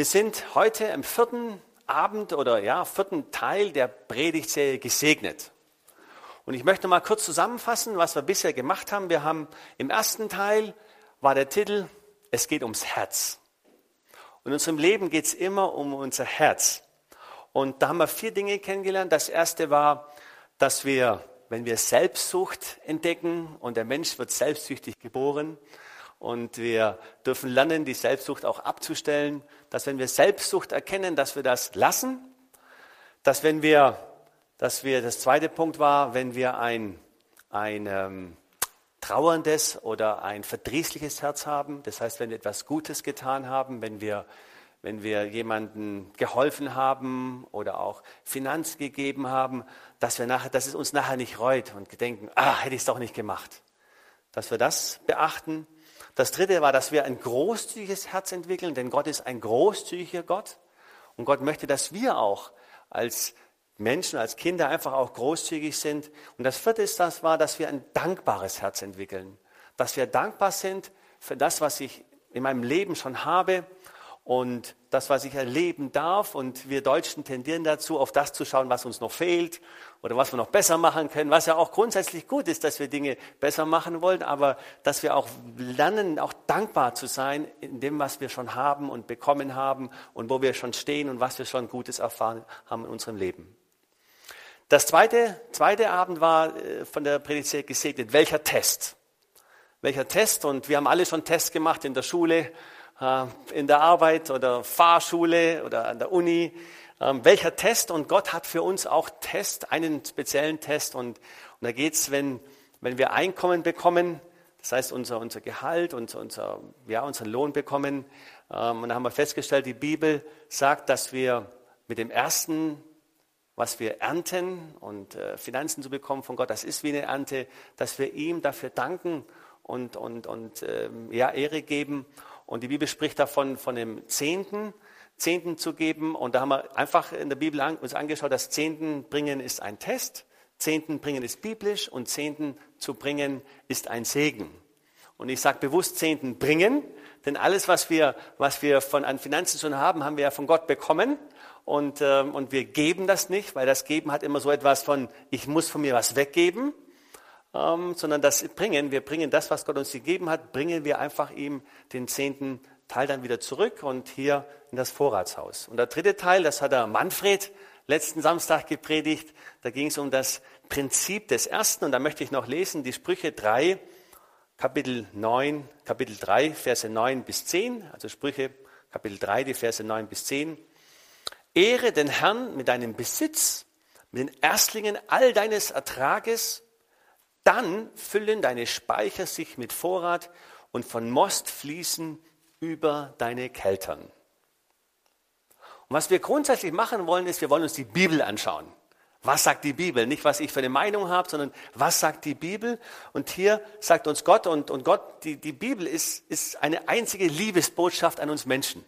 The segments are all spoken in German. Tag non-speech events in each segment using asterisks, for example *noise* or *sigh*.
Wir sind heute im vierten Abend oder ja, vierten Teil der Predigtserie gesegnet. Und ich möchte mal kurz zusammenfassen, was wir bisher gemacht haben. Wir haben im ersten Teil war der Titel Es geht ums Herz. Und in unserem Leben geht es immer um unser Herz. Und da haben wir vier Dinge kennengelernt. Das erste war, dass wir, wenn wir Selbstsucht entdecken und der Mensch wird selbstsüchtig geboren, und wir dürfen lernen, die Selbstsucht auch abzustellen, dass wenn wir Selbstsucht erkennen, dass wir das lassen, dass wenn wir, dass wir, das zweite Punkt war, wenn wir ein, ein ähm, trauerndes oder ein verdrießliches Herz haben, das heißt, wenn wir etwas Gutes getan haben, wenn wir, wenn wir jemandem geholfen haben oder auch Finanz gegeben haben, dass, wir nachher, dass es uns nachher nicht reut und denken, ah, hätte ich es doch nicht gemacht. Dass wir das beachten. Das dritte war, dass wir ein großzügiges Herz entwickeln, denn Gott ist ein großzügiger Gott. Und Gott möchte, dass wir auch als Menschen, als Kinder einfach auch großzügig sind. Und das vierte ist das war, dass wir ein dankbares Herz entwickeln. Dass wir dankbar sind für das, was ich in meinem Leben schon habe und das, was ich erleben darf. Und wir Deutschen tendieren dazu, auf das zu schauen, was uns noch fehlt oder was wir noch besser machen können, was ja auch grundsätzlich gut ist, dass wir Dinge besser machen wollen, aber dass wir auch lernen, auch dankbar zu sein in dem, was wir schon haben und bekommen haben und wo wir schon stehen und was wir schon Gutes erfahren haben in unserem Leben. Das zweite, zweite Abend war äh, von der Predigt gesegnet. Welcher Test? Welcher Test? Und wir haben alle schon Tests gemacht in der Schule, in der Arbeit oder Fahrschule oder an der Uni. Ähm, welcher Test? Und Gott hat für uns auch Test, einen speziellen Test. Und, und da geht es, wenn, wenn wir Einkommen bekommen, das heißt unser, unser Gehalt, unser, unser, ja, unseren Lohn bekommen. Ähm, und da haben wir festgestellt, die Bibel sagt, dass wir mit dem ersten was wir ernten und äh, Finanzen zu bekommen von Gott, das ist wie eine Ernte, dass wir ihm dafür danken und, und, und ähm, ja, Ehre geben. Und die Bibel spricht davon von dem Zehnten. Zehnten zu geben. Und da haben wir einfach in der Bibel uns angeschaut, dass Zehnten bringen ist ein Test, Zehnten bringen ist biblisch und Zehnten zu bringen ist ein Segen. Und ich sage bewusst Zehnten bringen, denn alles, was wir, was wir von an Finanzen schon haben, haben wir ja von Gott bekommen. Und, äh, und wir geben das nicht, weil das Geben hat immer so etwas von, ich muss von mir was weggeben, ähm, sondern das Bringen, wir bringen das, was Gott uns gegeben hat, bringen wir einfach ihm den Zehnten Teil dann wieder zurück und hier in das Vorratshaus. Und der dritte Teil, das hat der Manfred letzten Samstag gepredigt, da ging es um das Prinzip des Ersten und da möchte ich noch lesen, die Sprüche 3, Kapitel 9, Kapitel 3, Verse 9 bis 10, also Sprüche Kapitel 3, die Verse 9 bis 10. Ehre den Herrn mit deinem Besitz, mit den Erstlingen all deines Ertrages, dann füllen deine Speicher sich mit Vorrat und von Most fließen über deine Keltern. Und was wir grundsätzlich machen wollen, ist, wir wollen uns die Bibel anschauen. Was sagt die Bibel? Nicht, was ich für eine Meinung habe, sondern was sagt die Bibel? Und hier sagt uns Gott, und, und Gott, die, die Bibel ist, ist eine einzige Liebesbotschaft an uns Menschen.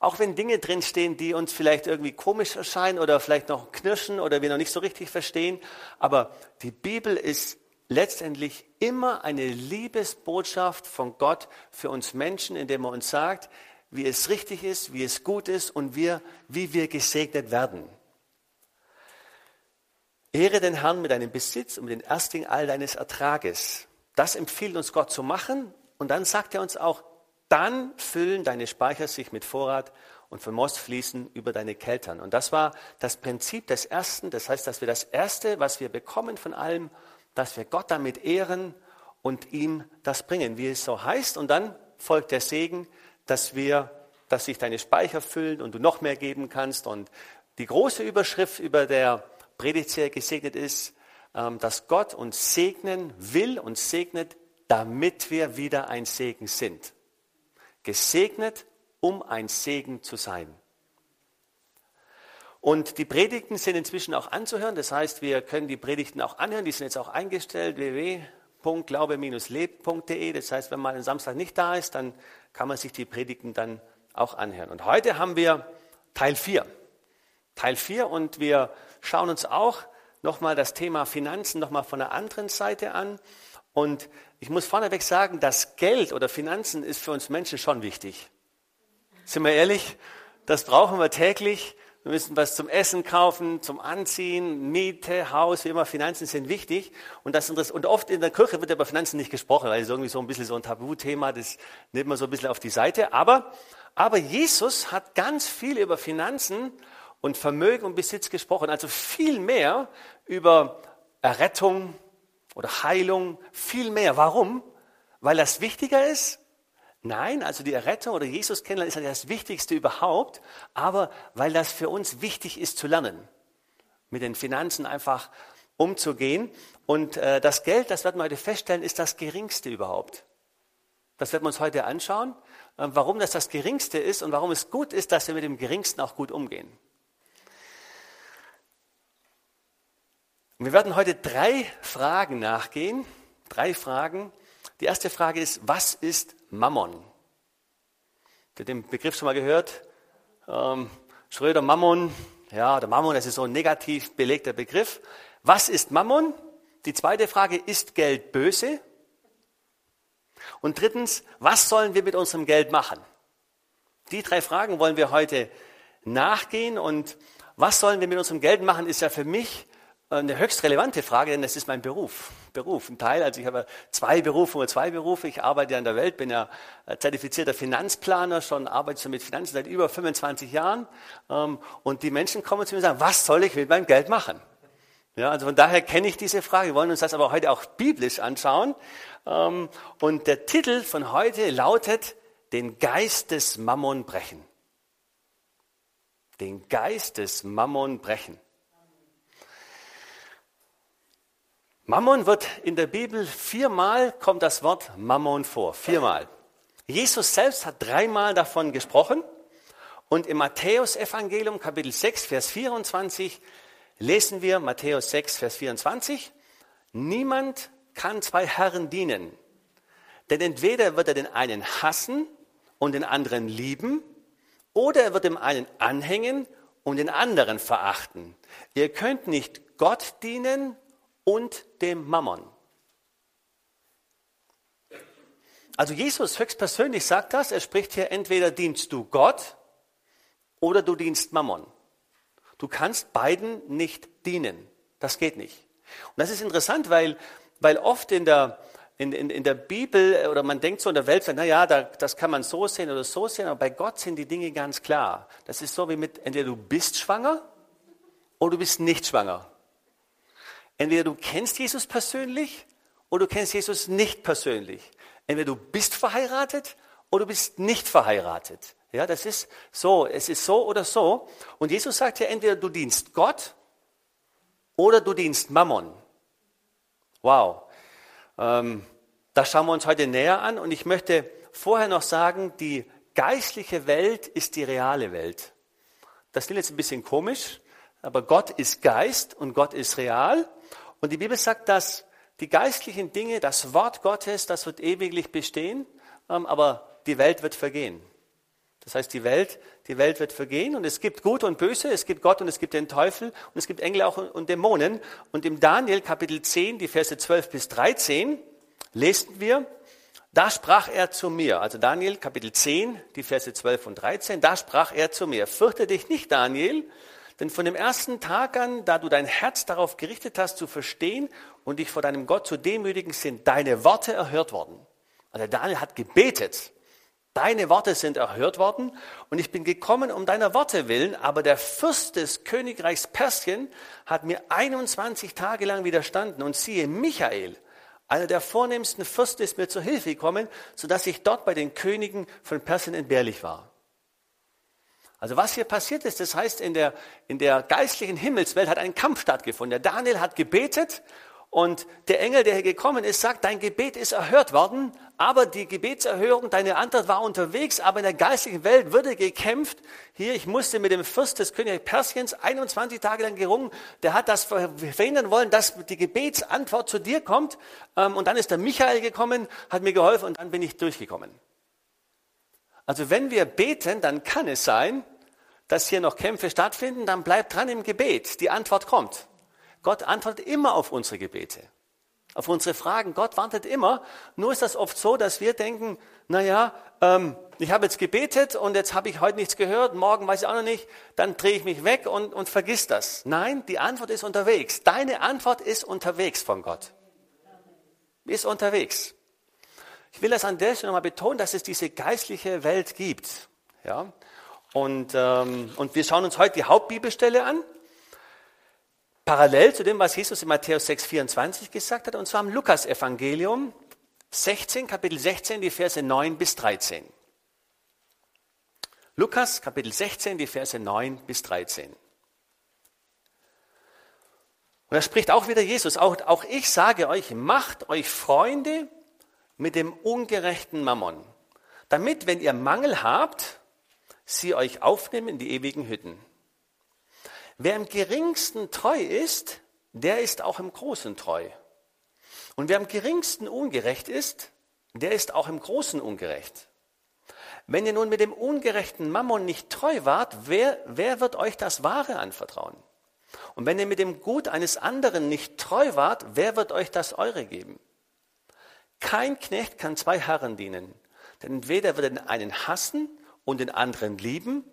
Auch wenn Dinge drinstehen, die uns vielleicht irgendwie komisch erscheinen oder vielleicht noch knirschen oder wir noch nicht so richtig verstehen, aber die Bibel ist letztendlich immer eine Liebesbotschaft von Gott für uns Menschen, indem er uns sagt, wie es richtig ist, wie es gut ist und wir, wie wir gesegnet werden. Ehre den Herrn mit deinem Besitz und mit den Erstlingen all deines Ertrages. Das empfiehlt uns Gott zu machen. Und dann sagt er uns auch, dann füllen deine Speicher sich mit Vorrat und von Most fließen über deine Keltern. Und das war das Prinzip des Ersten. Das heißt, dass wir das Erste, was wir bekommen von allem, dass wir Gott damit ehren und ihm das bringen, wie es so heißt. Und dann folgt der Segen, dass wir, dass sich deine Speicher füllen und du noch mehr geben kannst. Und die große Überschrift über der Predigtserie gesegnet ist, ähm, dass Gott uns segnen will und segnet, damit wir wieder ein Segen sind. Gesegnet, um ein Segen zu sein. Und die Predigten sind inzwischen auch anzuhören. Das heißt, wir können die Predigten auch anhören. Die sind jetzt auch eingestellt, www.glaube-leb.de. Das heißt, wenn mal ein Samstag nicht da ist, dann kann man sich die Predigten dann auch anhören. Und heute haben wir Teil 4. Teil 4 und wir schauen uns auch nochmal das Thema Finanzen nochmal von der anderen Seite an. Und ich muss vorneweg sagen, das Geld oder Finanzen ist für uns Menschen schon wichtig. Sind wir ehrlich? Das brauchen wir täglich. Wir müssen was zum Essen kaufen, zum Anziehen, Miete, Haus, wie immer, Finanzen sind wichtig. Und, das, und oft in der Kirche wird über Finanzen nicht gesprochen, weil es irgendwie so ein bisschen so ein Tabuthema, das nimmt man so ein bisschen auf die Seite. Aber, aber Jesus hat ganz viel über Finanzen und Vermögen und Besitz gesprochen, also viel mehr über Errettung oder Heilung, viel mehr. Warum? Weil das wichtiger ist Nein, also die Errettung oder Jesus kennenlernen ist ja das Wichtigste überhaupt, aber weil das für uns wichtig ist zu lernen, mit den Finanzen einfach umzugehen. Und äh, das Geld, das werden wir heute feststellen, ist das geringste überhaupt. Das werden wir uns heute anschauen, äh, warum das das geringste ist und warum es gut ist, dass wir mit dem geringsten auch gut umgehen. wir werden heute drei Fragen nachgehen, drei Fragen. Die erste Frage ist, was ist Mammon. Habt ihr den Begriff schon mal gehört? Ähm, Schröder Mammon. Ja, der Mammon, das ist so ein negativ belegter Begriff. Was ist Mammon? Die zweite Frage, ist Geld böse? Und drittens, was sollen wir mit unserem Geld machen? Die drei Fragen wollen wir heute nachgehen. Und was sollen wir mit unserem Geld machen, ist ja für mich eine höchst relevante Frage, denn das ist mein Beruf. Beruf, ein Teil. Also ich habe zwei Berufe oder zwei Berufe. Ich arbeite ja in der Welt, bin ja zertifizierter Finanzplaner, schon arbeite schon mit Finanzen seit über 25 Jahren. Ähm, und die Menschen kommen zu mir und sagen, was soll ich mit meinem Geld machen? Ja, also von daher kenne ich diese Frage. Wir wollen uns das aber heute auch biblisch anschauen. Ähm, und der Titel von heute lautet, den Geist des Mammon brechen. Den Geist des Mammon brechen. Mammon wird in der Bibel viermal kommt das Wort Mammon vor. Viermal. Jesus selbst hat dreimal davon gesprochen. Und im Matthäus-Evangelium, Kapitel 6, Vers 24, lesen wir Matthäus 6, Vers 24. Niemand kann zwei Herren dienen. Denn entweder wird er den einen hassen und den anderen lieben, oder er wird dem einen anhängen und den anderen verachten. Ihr könnt nicht Gott dienen und dem Mammon. Also Jesus höchstpersönlich sagt das, er spricht hier, entweder dienst du Gott oder du dienst Mammon. Du kannst beiden nicht dienen. Das geht nicht. Und das ist interessant, weil, weil oft in der, in, in, in der Bibel oder man denkt so in der Welt, naja, da, das kann man so sehen oder so sehen, aber bei Gott sind die Dinge ganz klar. Das ist so wie mit, entweder du bist schwanger oder du bist nicht schwanger. Entweder du kennst Jesus persönlich oder du kennst Jesus nicht persönlich. Entweder du bist verheiratet oder du bist nicht verheiratet. Ja, das ist so. Es ist so oder so. Und Jesus sagt ja, entweder du dienst Gott oder du dienst Mammon. Wow. Ähm, das schauen wir uns heute näher an. Und ich möchte vorher noch sagen, die geistliche Welt ist die reale Welt. Das klingt jetzt ein bisschen komisch, aber Gott ist Geist und Gott ist real. Und die Bibel sagt, dass die geistlichen Dinge, das Wort Gottes, das wird ewiglich bestehen, ähm, aber die Welt wird vergehen. Das heißt, die Welt, die Welt wird vergehen und es gibt Gut und Böse, es gibt Gott und es gibt den Teufel und es gibt Engel auch und Dämonen. Und im Daniel Kapitel 10, die Verse 12 bis 13, lesen wir, da sprach er zu mir, also Daniel Kapitel 10, die Verse 12 und 13, da sprach er zu mir, fürchte dich nicht, Daniel, denn von dem ersten Tag an, da du dein Herz darauf gerichtet hast, zu verstehen und dich vor deinem Gott zu demütigen, sind deine Worte erhört worden. Also Daniel hat gebetet. Deine Worte sind erhört worden und ich bin gekommen um deiner Worte willen, aber der Fürst des Königreichs Persien hat mir 21 Tage lang widerstanden und siehe, Michael, einer der vornehmsten Fürsten, ist mir zur Hilfe gekommen, sodass ich dort bei den Königen von Persien entbehrlich war. Also was hier passiert ist, das heißt, in der, in der geistlichen Himmelswelt hat ein Kampf stattgefunden. Der Daniel hat gebetet Und der Engel, der hier gekommen ist, sagt, dein Gebet ist erhört worden, aber die Gebetserhörung, deine Antwort war unterwegs, aber in der geistigen Welt würde gekämpft. Hier, ich musste mit dem Fürst des Königs Persiens 21 Tage lang gerungen. Der hat das verhindern wollen, dass die Gebetsantwort zu dir kommt. Ähm, und dann ist der Michael gekommen, hat mir geholfen und dann bin ich durchgekommen. Also wenn wir beten, dann kann es sein, dass hier noch Kämpfe stattfinden, dann bleibt dran im Gebet. Die Antwort kommt. Gott antwortet immer auf unsere Gebete, auf unsere Fragen. Gott wartet immer. Nur ist das oft so, dass wir denken, naja, ähm, ich habe jetzt gebetet und jetzt habe ich heute nichts gehört, morgen weiß ich auch noch nicht, dann drehe ich mich weg und, und vergiss das. Nein, die Antwort ist unterwegs. Deine Antwort ist unterwegs von Gott. Ist unterwegs. Ich will das an der Stelle nochmal betonen, dass es diese geistliche Welt gibt. Ja? Und, ähm, und wir schauen uns heute die Hauptbibelstelle an parallel zu dem, was Jesus in Matthäus 6, 24 gesagt hat, und zwar im Lukas-Evangelium 16, Kapitel 16, die Verse 9 bis 13. Lukas, Kapitel 16, die Verse 9 bis 13. Und da spricht auch wieder Jesus, auch, auch ich sage euch, macht euch Freunde mit dem ungerechten Mammon, damit, wenn ihr Mangel habt, sie euch aufnehmen in die ewigen Hütten. Wer im geringsten treu ist, der ist auch im Großen treu. Und wer am geringsten ungerecht ist, der ist auch im Großen ungerecht. Wenn ihr nun mit dem ungerechten Mammon nicht treu wart, wer, wer wird euch das Wahre anvertrauen? Und wenn ihr mit dem Gut eines anderen nicht treu wart, wer wird euch das Eure geben? Kein Knecht kann zwei Herren dienen, denn entweder wird er einen hassen und den anderen lieben,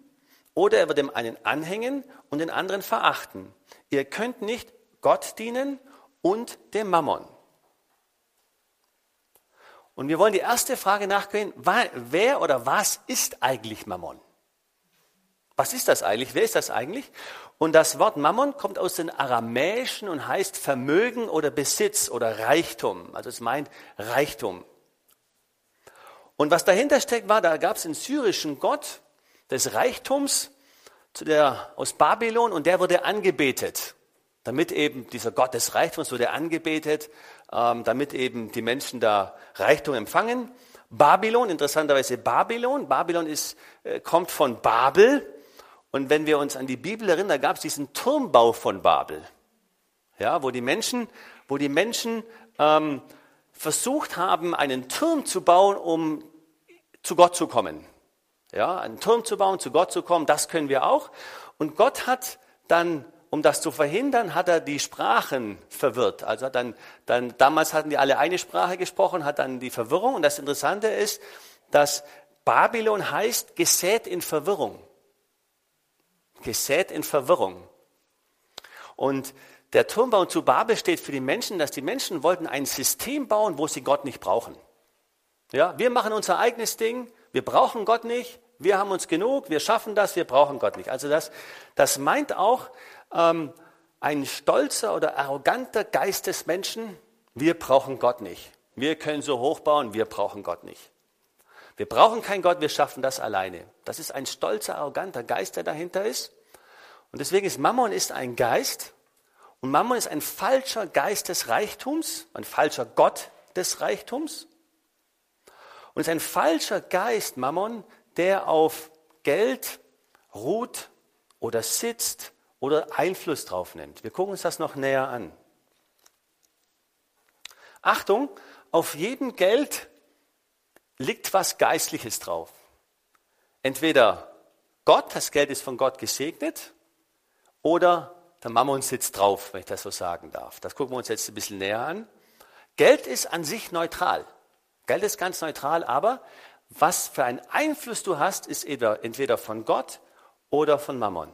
oder er wird dem einen anhängen und den anderen verachten. Ihr könnt nicht Gott dienen und dem Mammon. Und wir wollen die erste Frage nachgehen, wer oder was ist eigentlich Mammon? Was ist das eigentlich? Wer ist das eigentlich? Und das Wort Mammon kommt aus dem Aramäischen und heißt Vermögen oder Besitz oder Reichtum. Also es meint Reichtum. Und was dahinter steckt, war, da gab es einen syrischen Gott, des Reichtums zu der, aus Babylon und der wurde angebetet. Damit eben dieser Gott des Reichtums wurde angebetet, ähm, damit eben die Menschen da Reichtum empfangen. Babylon, interessanterweise Babylon. Babylon ist, äh, kommt von Babel. Und wenn wir uns an die Bibel erinnern, da gab es diesen Turmbau von Babel. Ja, wo die Menschen, wo die Menschen ähm, versucht haben, einen Turm zu bauen, um zu Gott zu kommen. Ja, einen Turm zu bauen, zu Gott zu kommen, das können wir auch. Und Gott hat dann, um das zu verhindern, hat er die Sprachen verwirrt. Also dann, dann, damals hatten die alle eine Sprache gesprochen, hat dann die Verwirrung. Und das Interessante ist, dass Babylon heißt gesät in Verwirrung. Gesät in Verwirrung. Und der Turmbau zu Babel steht für die Menschen, dass die Menschen wollten ein System bauen, wo sie Gott nicht brauchen. Ja, wir machen unser eigenes Ding, wir brauchen Gott nicht, wir haben uns genug, wir schaffen das, wir brauchen Gott nicht. Also das, das meint auch ähm, ein stolzer oder arroganter Geist des Menschen, wir brauchen Gott nicht. Wir können so hochbauen, wir brauchen Gott nicht. Wir brauchen keinen Gott, wir schaffen das alleine. Das ist ein stolzer, arroganter Geist, der dahinter ist. Und deswegen ist Mammon ist ein Geist und Mammon ist ein falscher Geist des Reichtums, ein falscher Gott des Reichtums. Und es ist ein falscher Geist, Mammon, der auf Geld ruht oder sitzt oder Einfluss drauf nimmt. Wir gucken uns das noch näher an. Achtung, auf jedem Geld liegt was Geistliches drauf. Entweder Gott, das Geld ist von Gott gesegnet, oder der Mammon sitzt drauf, wenn ich das so sagen darf. Das gucken wir uns jetzt ein bisschen näher an. Geld ist an sich neutral. Geld ist ganz neutral, aber was für einen Einfluss du hast, ist entweder von Gott oder von Mammon.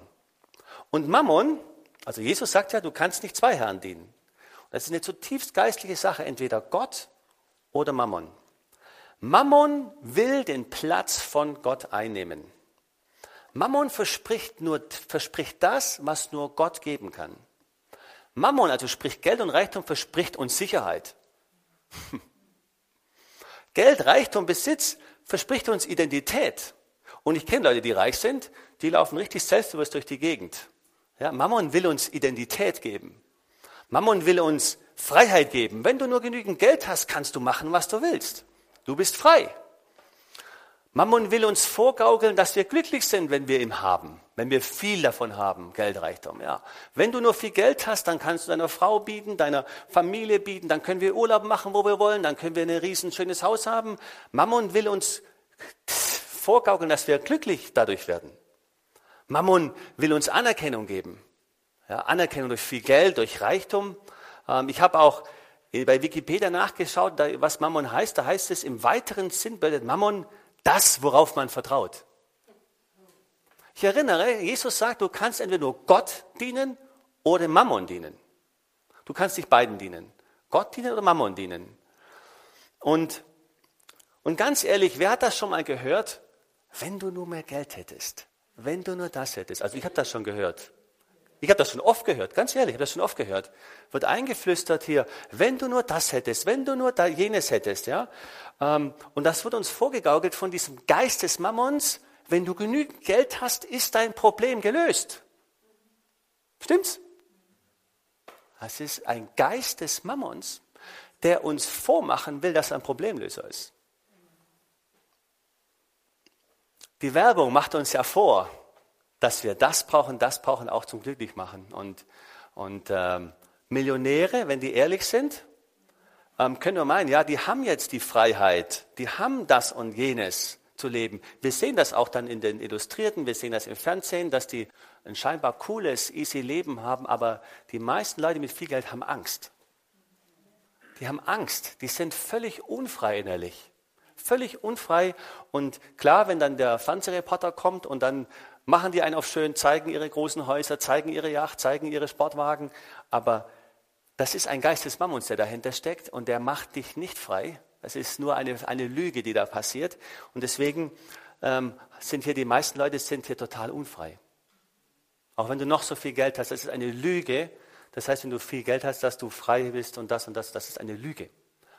Und Mammon, also Jesus sagt ja, du kannst nicht zwei Herren dienen. Das ist eine zutiefst geistliche Sache, entweder Gott oder Mammon. Mammon will den Platz von Gott einnehmen. Mammon verspricht, nur, verspricht das, was nur Gott geben kann. Mammon, also sprich Geld und Reichtum, verspricht uns Sicherheit. *laughs* Geld, Reichtum, Besitz verspricht uns Identität. Und ich kenne Leute, die reich sind, die laufen richtig selbstbewusst durch die Gegend. Ja, Mammon will uns Identität geben. Mammon will uns Freiheit geben. Wenn du nur genügend Geld hast, kannst du machen, was du willst. Du bist frei. Mammon will uns vorgaukeln, dass wir glücklich sind, wenn wir ihn haben, wenn wir viel davon haben, Geldreichtum. Ja. Wenn du nur viel Geld hast, dann kannst du deiner Frau bieten, deiner Familie bieten, dann können wir Urlaub machen, wo wir wollen, dann können wir ein riesen schönes Haus haben. Mammon will uns vorgaukeln, dass wir glücklich dadurch werden. Mammon will uns Anerkennung geben. Ja, Anerkennung durch viel Geld, durch Reichtum. Ähm, ich habe auch bei Wikipedia nachgeschaut, was Mammon heißt. Da heißt es im weiteren Sinn bedeutet Mammon das, worauf man vertraut. Ich erinnere, Jesus sagt, du kannst entweder nur Gott dienen oder Mammon dienen. Du kannst dich beiden dienen. Gott dienen oder Mammon dienen. Und, und ganz ehrlich, wer hat das schon mal gehört? Wenn du nur mehr Geld hättest, wenn du nur das hättest. Also ich habe das schon gehört. Ich habe das schon oft gehört, ganz ehrlich, ich habe das schon oft gehört. Wird eingeflüstert hier, wenn du nur das hättest, wenn du nur da jenes hättest, ja. Ähm, und das wird uns vorgegaukelt von diesem Geist des Mammons. Wenn du genügend Geld hast, ist dein Problem gelöst. Stimmt's? Das ist ein Geist des Mammons, der uns vormachen will, dass er ein Problemlöser ist. Die Werbung macht uns ja vor, dass wir das brauchen, das brauchen, auch zum Glücklichmachen. Und, und ähm, Millionäre, wenn die ehrlich sind, ähm, können wir meinen, ja, die haben jetzt die Freiheit, die haben das und jenes zu leben. Wir sehen das auch dann in den Illustrierten, wir sehen das im Fernsehen, dass die ein scheinbar cooles, easy Leben haben, aber die meisten Leute mit viel Geld haben Angst. Die haben Angst, die sind völlig unfrei innerlich. Völlig unfrei. Und klar, wenn dann der Fernsehreporter kommt und dann machen die einen auf schön, zeigen ihre großen Häuser, zeigen ihre Yacht, zeigen ihre Sportwagen. Aber das ist ein Geist des Mammons, der dahinter steckt und der macht dich nicht frei. Das ist nur eine, eine Lüge, die da passiert. Und deswegen ähm, sind hier die meisten Leute sind hier total unfrei. Auch wenn du noch so viel Geld hast, das ist eine Lüge. Das heißt, wenn du viel Geld hast, dass du frei bist und das und das, das ist eine Lüge.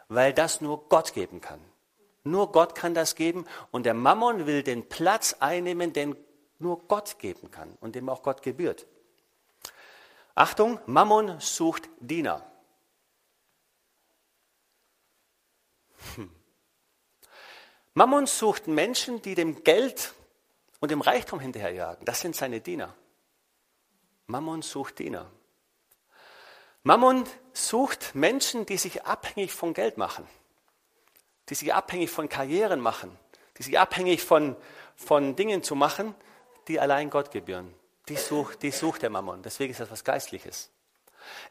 Weil das nur Gott geben kann. Nur Gott kann das geben und der Mammon will den Platz einnehmen, den nur Gott geben kann und dem auch Gott gebührt. Achtung, Mammon sucht Diener. Hm. Mammon sucht Menschen, die dem Geld und dem Reichtum hinterherjagen. Das sind seine Diener. Mammon sucht Diener. Mammon sucht Menschen, die sich abhängig von Geld machen, die sich abhängig von Karrieren machen, die sich abhängig von, von Dingen zu machen, die allein Gott gebühren. Die sucht, die sucht der Mammon. Deswegen ist das was Geistliches.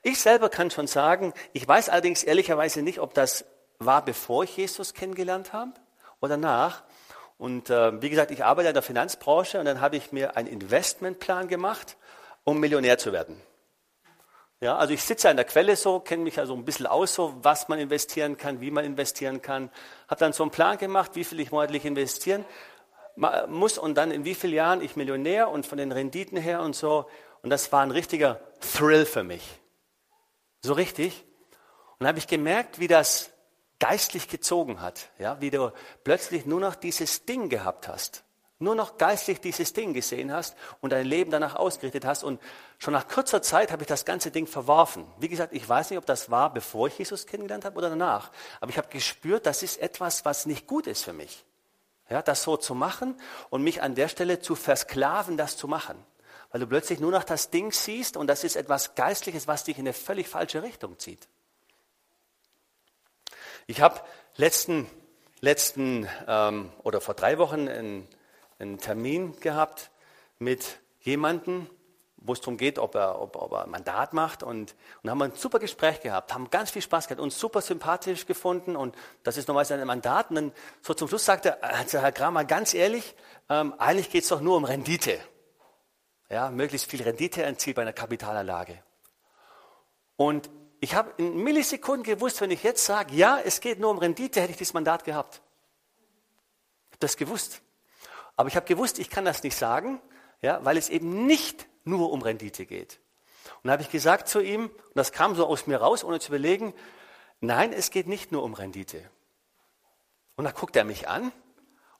Ich selber kann schon sagen, ich weiß allerdings ehrlicherweise nicht, ob das war, bevor ich Jesus kennengelernt habe oder nach. Und äh, wie gesagt, ich arbeite in der Finanzbranche und dann habe ich mir einen Investmentplan gemacht, um Millionär zu werden. Ja, also ich sitze an der Quelle so, kenne mich also ein bisschen aus, so was man investieren kann, wie man investieren kann. Habe dann so einen Plan gemacht, wie viel ich monatlich investieren muss und dann in wie vielen Jahren ich Millionär und von den Renditen her und so. Und das war ein richtiger Thrill für mich. So richtig. Und dann habe ich gemerkt, wie das geistlich gezogen hat. Ja, wie du plötzlich nur noch dieses Ding gehabt hast. Nur noch geistlich dieses Ding gesehen hast und dein Leben danach ausgerichtet hast. Und schon nach kurzer Zeit habe ich das ganze Ding verworfen. Wie gesagt, ich weiß nicht, ob das war, bevor ich Jesus kennengelernt habe oder danach. Aber ich habe gespürt, das ist etwas, was nicht gut ist für mich ja, das so zu machen und mich an der Stelle zu versklaven, das zu machen. Weil du plötzlich nur noch das Ding siehst und das ist etwas Geistliches, was dich in eine völlig falsche Richtung zieht. Ich habe letzten, letzten ähm, oder vor drei Wochen einen, einen Termin gehabt mit jemandem, wo es darum geht, ob er, ob, ob er ein Mandat macht. Und, und haben ein super Gespräch gehabt, haben ganz viel Spaß gehabt, uns super sympathisch gefunden. Und das ist normalerweise ein Mandat. Und dann so zum Schluss sagte also Herr Kramer, ganz ehrlich, ähm, eigentlich geht es doch nur um Rendite. Ja, möglichst viel Rendite erzielt bei einer Kapitalanlage. Und ich habe in Millisekunden gewusst, wenn ich jetzt sage, ja, es geht nur um Rendite, hätte ich dieses Mandat gehabt. Ich habe das gewusst. Aber ich habe gewusst, ich kann das nicht sagen, ja, weil es eben nicht nur um Rendite geht. Und da habe ich gesagt zu ihm, und das kam so aus mir raus, ohne zu überlegen, nein, es geht nicht nur um Rendite. Und da guckt er mich an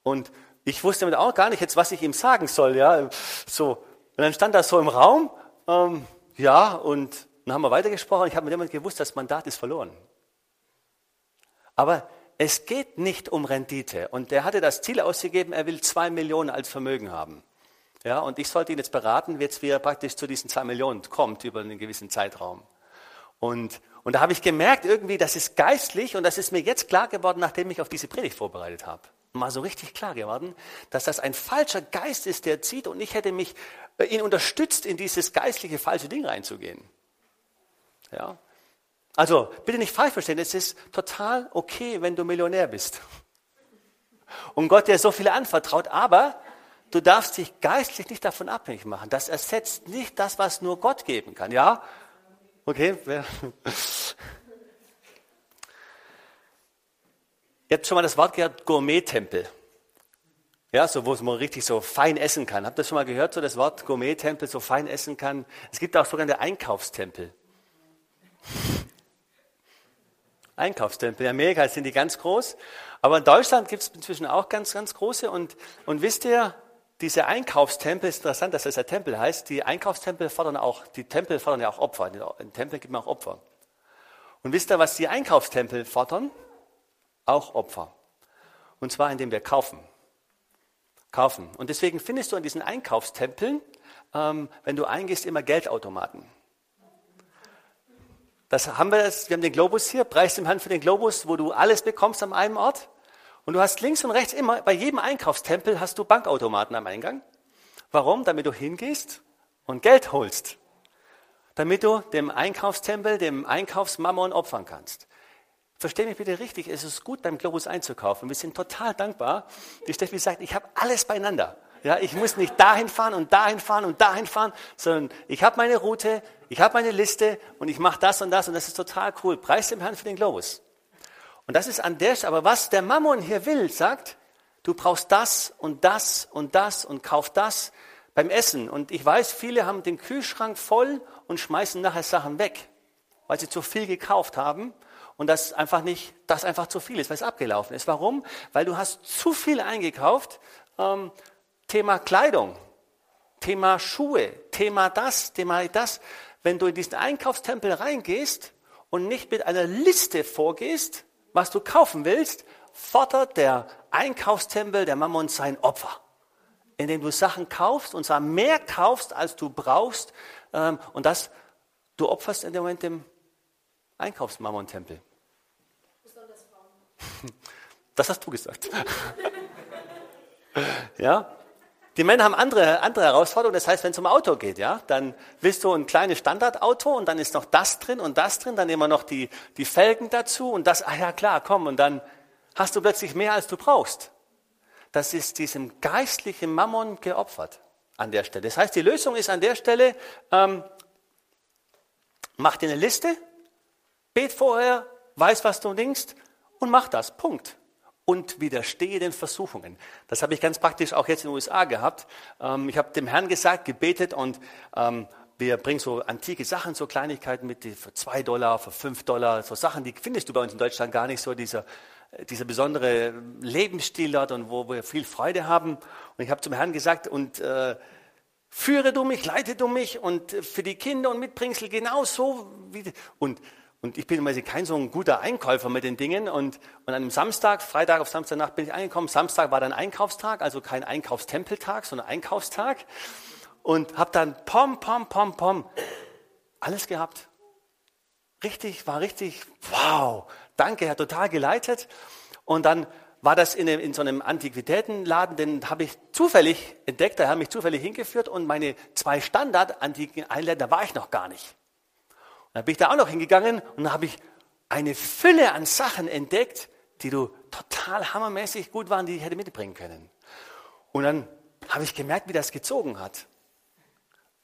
und ich wusste damit auch gar nicht jetzt, was ich ihm sagen soll. Ja, so. Und dann stand das so im Raum, ähm, ja, und dann haben wir weitergesprochen. Ich habe mit jemandem gewusst, das Mandat ist verloren. Aber es geht nicht um Rendite. Und er hatte das Ziel ausgegeben, er will zwei Millionen als Vermögen haben. Ja, und ich sollte ihn jetzt beraten, wie er praktisch zu diesen zwei Millionen kommt über einen gewissen Zeitraum. Und, und da habe ich gemerkt, irgendwie, das ist geistlich und das ist mir jetzt klar geworden, nachdem ich auf diese Predigt vorbereitet habe. Mal so richtig klar geworden, dass das ein falscher Geist ist, der zieht und ich hätte mich äh, ihn unterstützt, in dieses geistliche falsche Ding reinzugehen. Ja. Also bitte nicht falsch verstehen, es ist total okay, wenn du Millionär bist und Gott dir so viele anvertraut, aber du darfst dich geistlich nicht davon abhängig machen. Das ersetzt nicht das, was nur Gott geben kann. Ja? Okay? Ihr habt schon mal das Wort gehört, Gourmet-Tempel. Ja, so, wo man richtig so fein essen kann. Habt ihr das schon mal gehört, so das Wort Gourmet-Tempel, so fein essen kann? Es gibt auch sogenannte Einkaufstempel. Einkaufstempel. In Amerika sind die ganz groß. Aber in Deutschland gibt es inzwischen auch ganz, ganz große. Und, und wisst ihr, diese Einkaufstempel, ist interessant, dass das der Tempel heißt, die Einkaufstempel fordern auch, die Tempel fordern ja auch Opfer. In Tempel gibt man auch Opfer. Und wisst ihr, was die Einkaufstempel fordern? Auch Opfer. Und zwar, indem wir kaufen. Kaufen. Und deswegen findest du an diesen Einkaufstempeln, ähm, wenn du eingehst, immer Geldautomaten. Das haben wir, wir haben den Globus hier, Preis im Hand für den Globus, wo du alles bekommst an einem Ort. Und du hast links und rechts immer, bei jedem Einkaufstempel hast du Bankautomaten am Eingang. Warum? Damit du hingehst und Geld holst. Damit du dem Einkaufstempel, dem Einkaufsmammon opfern kannst. Versteh mich bitte richtig, es ist gut, beim Globus einzukaufen. Wir sind total dankbar. Die Steffi sagt, ich habe alles beieinander. Ja, ich muss nicht dahin fahren und dahin fahren und dahin fahren, sondern ich habe meine Route, ich habe meine Liste und ich mache das und das und das ist total cool. Preis dem Herrn für den Globus. Und das ist an der Stelle, aber was der Mammon hier will, sagt, du brauchst das und das und das und kauf das beim Essen. Und ich weiß, viele haben den Kühlschrank voll und schmeißen nachher Sachen weg, weil sie zu viel gekauft haben und das einfach nicht, das einfach zu viel ist, weil es abgelaufen ist. Warum? Weil du hast zu viel eingekauft. Ähm, Thema Kleidung, Thema Schuhe, Thema das, Thema das. Wenn du in diesen Einkaufstempel reingehst und nicht mit einer Liste vorgehst, was du kaufen willst, fordert der Einkaufstempel der Mammon sein Opfer. Indem du Sachen kaufst und zwar mehr kaufst, als du brauchst. Ähm, und das, du opferst in dem Moment dem Einkaufsmammon-Tempel. *laughs* Das hast du gesagt. *laughs* ja? Die Männer haben andere, andere Herausforderungen. Das heißt, wenn es um Auto geht, ja, dann willst du ein kleines Standardauto und dann ist noch das drin und das drin, dann immer noch die, die Felgen dazu und das, ah ja klar, komm, und dann hast du plötzlich mehr, als du brauchst. Das ist diesem geistlichen Mammon geopfert an der Stelle. Das heißt, die Lösung ist an der Stelle, ähm, mach dir eine Liste, bet vorher, weiß, was du denkst und mach das. Punkt und widerstehe den Versuchungen. Das habe ich ganz praktisch auch jetzt in den USA gehabt. Ähm, ich habe dem Herrn gesagt, gebetet und ähm, wir bringen so antike Sachen, so Kleinigkeiten mit für zwei Dollar, für fünf Dollar, so Sachen, die findest du bei uns in Deutschland gar nicht so, dieser, dieser besondere Lebensstil dort und wo wir viel Freude haben. Und ich habe zum Herrn gesagt, und äh, führe du mich, leite du mich und für die Kinder und Mitbringsel genauso wie, und und ich bin kein so ein guter Einkäufer mit den Dingen. Und, und an einem Samstag, Freitag auf Samstagnacht bin ich angekommen. Samstag war dann Einkaufstag, also kein Einkaufstempeltag, sondern Einkaufstag. Und habe dann pom, pom, pom, pom, alles gehabt. Richtig, war richtig, wow, danke, er hat total geleitet. Und dann war das in, in so einem Antiquitätenladen, den habe ich zufällig entdeckt, da haben mich zufällig hingeführt und meine zwei Standard-antiken Einländer da war ich noch gar nicht. Dann bin ich da auch noch hingegangen und dann habe ich eine Fülle an Sachen entdeckt, die du total hammermäßig gut waren, die ich hätte mitbringen können. Und dann habe ich gemerkt, wie das gezogen hat.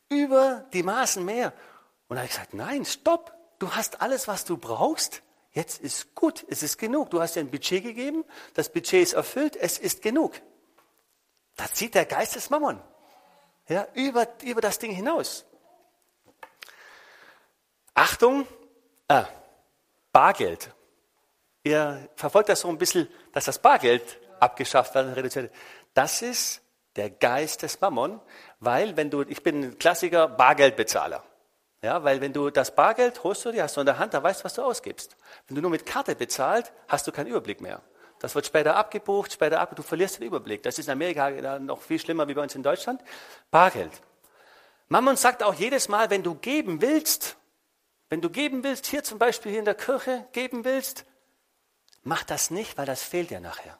Über die Maßen mehr. Und dann habe ich gesagt, nein, stopp, du hast alles, was du brauchst. Jetzt ist gut, es ist genug. Du hast dir ein Budget gegeben, das Budget ist erfüllt, es ist genug. Da zieht der Geist des Mammon ja, über, über das Ding hinaus. Achtung, äh, Bargeld. Ihr verfolgt das so ein bisschen, dass das Bargeld abgeschafft wird, reduziert. Das ist der Geist des Mammon, weil wenn du, ich bin ein Klassiker Bargeldbezahler. Ja, weil wenn du das Bargeld holst du dir, hast du in der Hand, da weißt du, was du ausgibst. Wenn du nur mit Karte bezahlt, hast du keinen Überblick mehr. Das wird später abgebucht, später ab, du verlierst den Überblick. Das ist in Amerika noch viel schlimmer wie bei uns in Deutschland. Bargeld. Mammon sagt auch jedes Mal, wenn du geben willst, wenn du geben willst, hier zum Beispiel hier in der Kirche geben willst, mach das nicht, weil das fehlt dir nachher.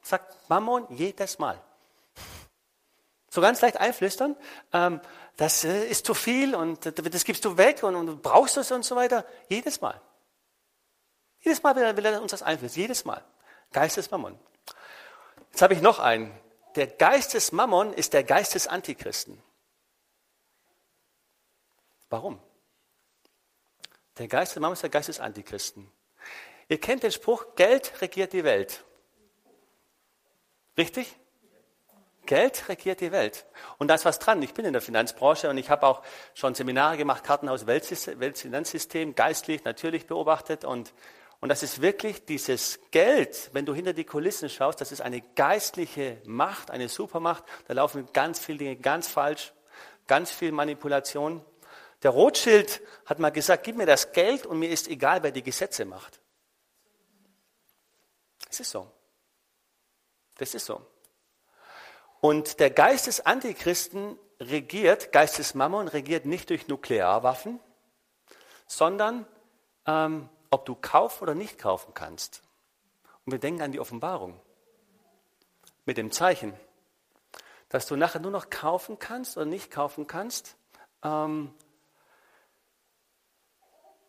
Sagt Mammon jedes Mal. So ganz leicht einflüstern, ähm, das äh, ist zu viel und das gibst du weg und, und du brauchst es und so weiter. Jedes Mal. Jedes Mal will er, will er uns das einflößen. Jedes Mal. Geist des Mammon. Jetzt habe ich noch einen. Der Geist des Mammon ist der Geist des Antichristen. Warum? Der Geist des Mammon ist der Geist des Antichristen. Ihr kennt den Spruch, Geld regiert die Welt. Richtig? Geld regiert die Welt. Und da ist was dran. Ich bin in der Finanzbranche und ich habe auch schon Seminare gemacht, Kartenhaus Weltfinanzsystem, geistlich natürlich beobachtet. Und, und das ist wirklich dieses Geld, wenn du hinter die Kulissen schaust, das ist eine geistliche Macht, eine Supermacht. Da laufen ganz viele Dinge ganz falsch, ganz viel Manipulation. Der Rothschild hat mal gesagt, gib mir das Geld und mir ist egal, wer die Gesetze macht. Es ist so. Das ist so. Und der Geist des Antichristen regiert, Geist des Mammon regiert nicht durch Nuklearwaffen, sondern ähm, ob du kaufen oder nicht kaufen kannst. Und wir denken an die Offenbarung mit dem Zeichen, dass du nachher nur noch kaufen kannst oder nicht kaufen kannst, ähm,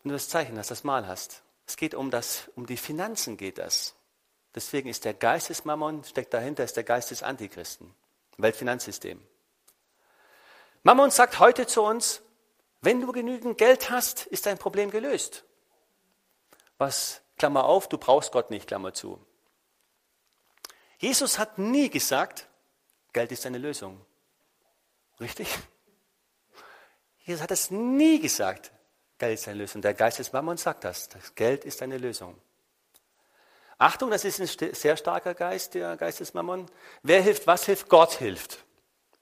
wenn du das Zeichen hast, das Mal hast. Es geht um, das, um die Finanzen geht das. Deswegen ist der Geist des Mammon, steckt dahinter, ist der Geist des Antichristen. Weltfinanzsystem. Mammon sagt heute zu uns, wenn du genügend Geld hast, ist dein Problem gelöst. Was, Klammer auf, du brauchst Gott nicht, Klammer zu. Jesus hat nie gesagt, Geld ist eine Lösung. Richtig? Jesus hat es nie gesagt, Geld ist eine Lösung. Der Geist des Mammon sagt das, das Geld ist eine Lösung. Achtung, das ist ein sehr starker Geist, der Geist des Mammon. Wer hilft, was hilft? Gott hilft.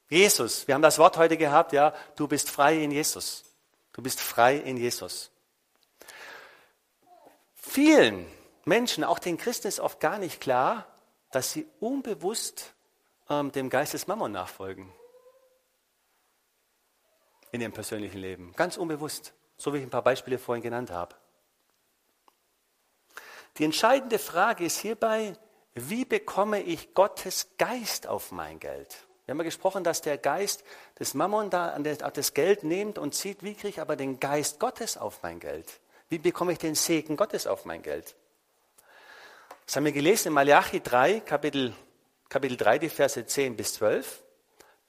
Jesus. Wir haben das Wort heute gehabt, ja, du bist frei in Jesus. Du bist frei in Jesus. Vielen Menschen, auch den Christen, ist oft gar nicht klar, dass sie unbewusst ähm, dem Geist des Mammon nachfolgen. In ihrem persönlichen Leben. Ganz unbewusst. So wie ich ein paar Beispiele vorhin genannt habe. Die entscheidende Frage ist hierbei, wie bekomme ich Gottes Geist auf mein Geld? Wir haben ja gesprochen, dass der Geist des Mammon da an das Geld nimmt und sieht, wie kriege ich aber den Geist Gottes auf mein Geld? Wie bekomme ich den Segen Gottes auf mein Geld? Das haben wir gelesen in Malachi 3, Kapitel, Kapitel 3, die Verse 10 bis 12.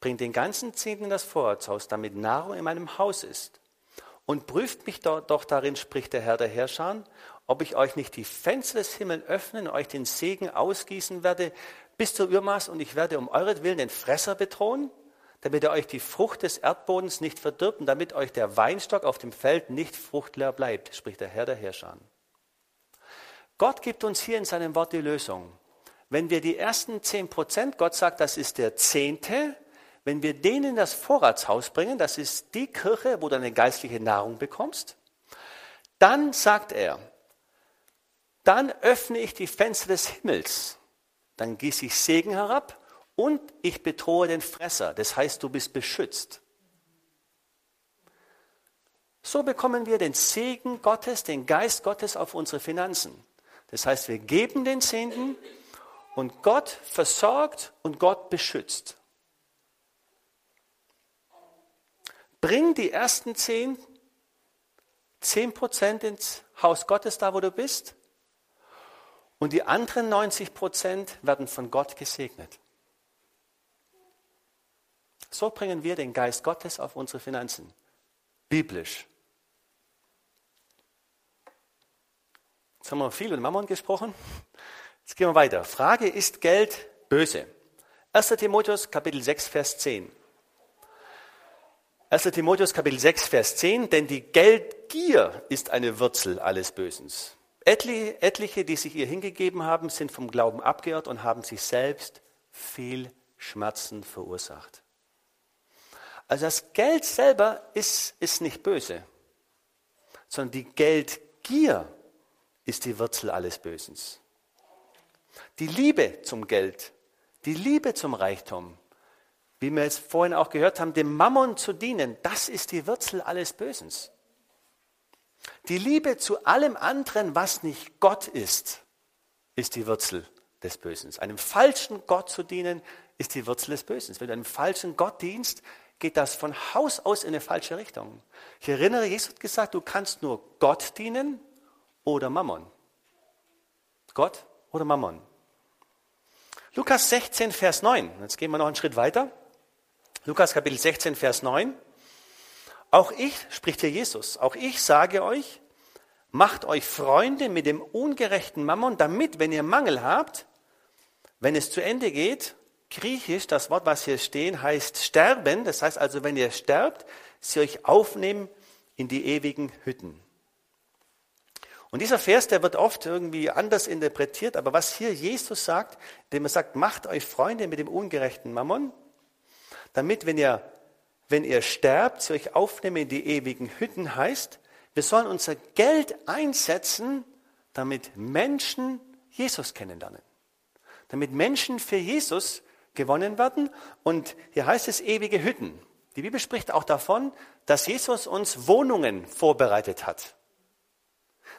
Bringt den ganzen Zehnten in das Vorratshaus, damit Nahrung in meinem Haus ist. Und prüft mich doch, darin, spricht der Herr der Herrscher, ob ich euch nicht die Fenster des Himmels öffnen euch den Segen ausgießen werde bis zur Übermaß und ich werde um euretwillen den Fresser bedrohen, damit er euch die Frucht des Erdbodens nicht verdirbt und damit euch der Weinstock auf dem Feld nicht fruchtleer bleibt, spricht der Herr der Herrscher. Gott gibt uns hier in seinem Wort die Lösung. Wenn wir die ersten zehn Prozent, Gott sagt, das ist der Zehnte, wenn wir den in das Vorratshaus bringen, das ist die Kirche, wo du eine geistliche Nahrung bekommst, dann sagt er, dann öffne ich die Fenster des Himmels. Dann gieße ich Segen herab und ich bedrohe den Fresser. Das heißt, du bist beschützt. So bekommen wir den Segen Gottes, den Geist Gottes auf unsere Finanzen. Das heißt, wir geben den Zehnten und Gott versorgt und Gott beschützt. Bring die ersten zehn, zehn Prozent ins Haus Gottes, da wo du bist, und die anderen 90 Prozent werden von Gott gesegnet. So bringen wir den Geist Gottes auf unsere Finanzen. Biblisch. Jetzt haben wir viel mit Mammon gesprochen. Jetzt gehen wir weiter. Frage, ist Geld böse? 1. Timotheus Kapitel 6, Vers 10. 1. Timotheus Kapitel 6, Vers 10, denn die Geldgier ist eine Wurzel alles Bösens. Etliche, die sich ihr hingegeben haben, sind vom Glauben abgeirrt und haben sich selbst viel Schmerzen verursacht. Also das Geld selber ist, ist nicht böse, sondern die Geldgier ist die Wurzel alles Bösens. Die Liebe zum Geld, die Liebe zum Reichtum, wie wir jetzt vorhin auch gehört haben, dem Mammon zu dienen, das ist die Wurzel alles Bösens. Die Liebe zu allem anderen, was nicht Gott ist, ist die Wurzel des Bösen. Einem falschen Gott zu dienen, ist die Wurzel des Bösen. Wenn du einem falschen Gott dienst, geht das von Haus aus in eine falsche Richtung. Ich erinnere, Jesus hat gesagt, du kannst nur Gott dienen oder Mammon. Gott oder Mammon. Lukas 16, Vers 9. Jetzt gehen wir noch einen Schritt weiter. Lukas Kapitel 16, Vers 9. Auch ich, spricht hier Jesus, auch ich sage euch, macht euch Freunde mit dem ungerechten Mammon, damit, wenn ihr Mangel habt, wenn es zu Ende geht, griechisch, das Wort, was hier stehen, heißt sterben. Das heißt also, wenn ihr sterbt, sie euch aufnehmen in die ewigen Hütten. Und dieser Vers, der wird oft irgendwie anders interpretiert, aber was hier Jesus sagt, indem er sagt, macht euch Freunde mit dem ungerechten Mammon, damit, wenn ihr, wenn ihr sterbt, sie euch aufnehmen in die ewigen Hütten, heißt, wir sollen unser Geld einsetzen, damit Menschen Jesus kennenlernen. Damit Menschen für Jesus gewonnen werden. Und hier heißt es ewige Hütten. Die Bibel spricht auch davon, dass Jesus uns Wohnungen vorbereitet hat.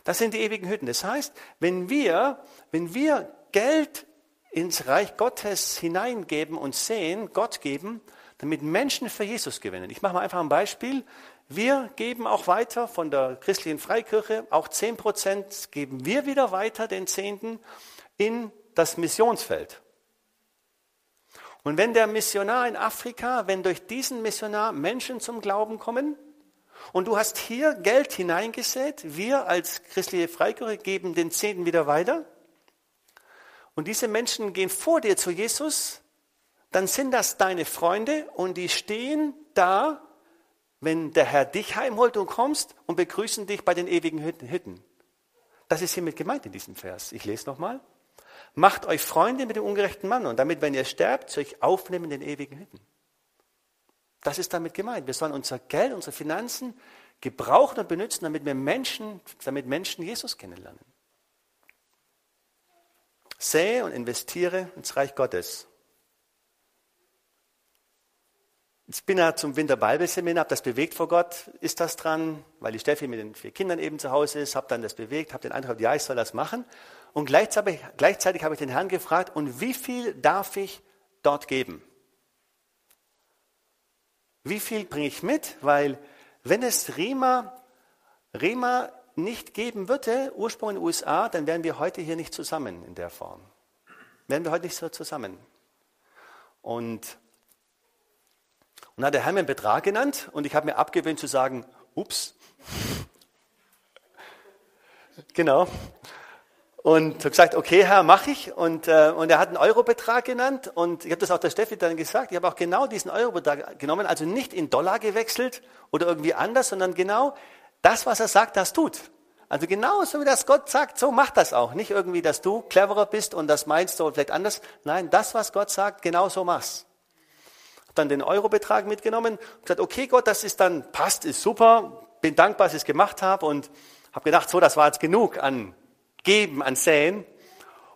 Das sind die ewigen Hütten. Das heißt, wenn wir, wenn wir Geld ins Reich Gottes hineingeben und sehen, Gott geben, damit Menschen für Jesus gewinnen. Ich mache mal einfach ein Beispiel. Wir geben auch weiter von der christlichen Freikirche, auch 10 Prozent geben wir wieder weiter, den Zehnten, in das Missionsfeld. Und wenn der Missionar in Afrika, wenn durch diesen Missionar Menschen zum Glauben kommen, und du hast hier Geld hineingesät, wir als christliche Freikirche geben den Zehnten wieder weiter, und diese Menschen gehen vor dir zu Jesus, dann sind das deine Freunde und die stehen da, wenn der Herr dich heimholt und kommst und begrüßen dich bei den ewigen Hütten. Das ist hiermit gemeint in diesem Vers. Ich lese nochmal. Macht euch Freunde mit dem ungerechten Mann und damit, wenn ihr sterbt, euch aufnehmen in den ewigen Hütten. Das ist damit gemeint. Wir sollen unser Geld, unsere Finanzen gebrauchen und benutzen, damit wir Menschen, damit Menschen Jesus kennenlernen. Sähe und investiere ins Reich Gottes. Ich bin ja zum Winterbibelseminar, habe das bewegt vor Gott, ist das dran, weil die Steffi mit den vier Kindern eben zu Hause ist, habe dann das bewegt, habe den Eindruck, ja, ich soll das machen. Und gleichzeitig, gleichzeitig habe ich den Herrn gefragt, und wie viel darf ich dort geben? Wie viel bringe ich mit? Weil wenn es Rema, Rema nicht geben würde, Ursprung in den USA, dann wären wir heute hier nicht zusammen in der Form. Wären wir heute nicht so zusammen. Und, und hat der Herr mir einen Betrag genannt und ich habe mir abgewöhnt zu sagen, ups. genau. Und habe gesagt, okay, Herr, mache ich. Und, äh, und er hat einen Eurobetrag genannt. Und ich habe das auch der Steffi dann gesagt. Ich habe auch genau diesen Eurobetrag genommen, also nicht in Dollar gewechselt oder irgendwie anders, sondern genau das, was er sagt, das tut. Also genau so wie das Gott sagt, so macht das auch. Nicht irgendwie, dass du cleverer bist und das meinst du vielleicht anders. Nein, das, was Gott sagt, genau so machst. Dann den Eurobetrag mitgenommen und gesagt, okay Gott, das ist dann, passt, ist super, bin dankbar, dass ich es gemacht habe und habe gedacht, so, das war jetzt genug an Geben, an Säen.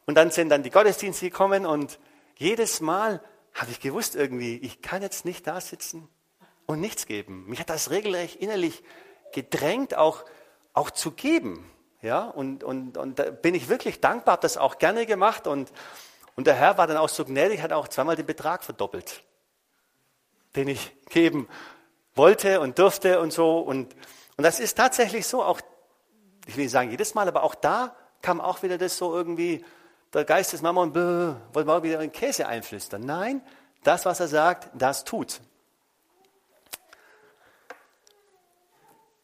Und dann sind dann die Gottesdienste gekommen und jedes Mal habe ich gewusst irgendwie, ich kann jetzt nicht da sitzen und nichts geben. Mich hat das regelrecht innerlich gedrängt, auch, auch zu geben. Ja, und, und, und da bin ich wirklich dankbar, habe das auch gerne gemacht und, und der Herr war dann auch so gnädig, hat auch zweimal den Betrag verdoppelt, den ich geben wollte und durfte und so. Und, und das ist tatsächlich so, auch, ich will nicht sagen jedes Mal, aber auch da kam auch wieder das so irgendwie, der Geist des Mammon, wollte mal wieder einen Käse einflüstern. Nein, das, was er sagt, das tut.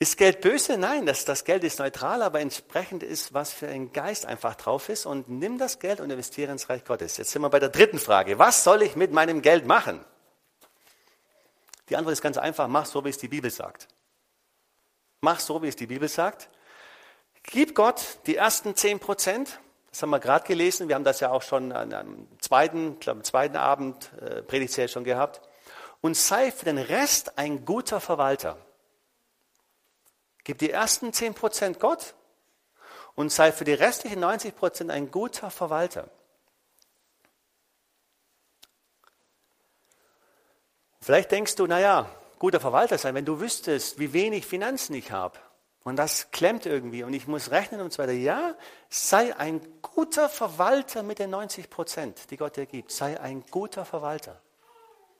Ist Geld böse? Nein, das, das Geld ist neutral, aber entsprechend ist, was für ein Geist einfach drauf ist. Und nimm das Geld und investiere ins Reich Gottes. Jetzt sind wir bei der dritten Frage. Was soll ich mit meinem Geld machen? Die Antwort ist ganz einfach. Mach so, wie es die Bibel sagt. Mach so, wie es die Bibel sagt. Gib Gott die ersten zehn Prozent. Das haben wir gerade gelesen. Wir haben das ja auch schon am zweiten, glaube, zweiten Abend äh, Predigtserie schon gehabt. und sei für den Rest ein guter Verwalter. Gib die ersten 10% Gott und sei für die restlichen 90% ein guter Verwalter. Vielleicht denkst du, naja, guter Verwalter sein, wenn du wüsstest, wie wenig Finanzen ich habe. Und das klemmt irgendwie und ich muss rechnen und so weiter. Ja, sei ein guter Verwalter mit den 90 Prozent, die Gott dir gibt. Sei ein guter Verwalter.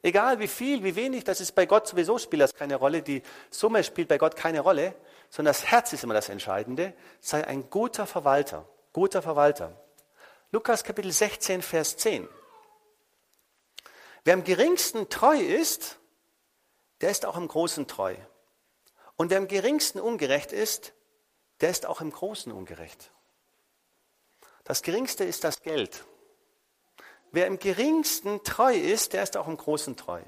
Egal wie viel, wie wenig, das ist bei Gott sowieso spielt das keine Rolle. Die Summe spielt bei Gott keine Rolle, sondern das Herz ist immer das Entscheidende. Sei ein guter Verwalter, guter Verwalter. Lukas Kapitel 16, Vers 10. Wer am geringsten treu ist, der ist auch im Großen treu. Und wer am geringsten ungerecht ist, der ist auch im Großen ungerecht. Das Geringste ist das Geld. Wer im geringsten treu ist, der ist auch im Großen treu.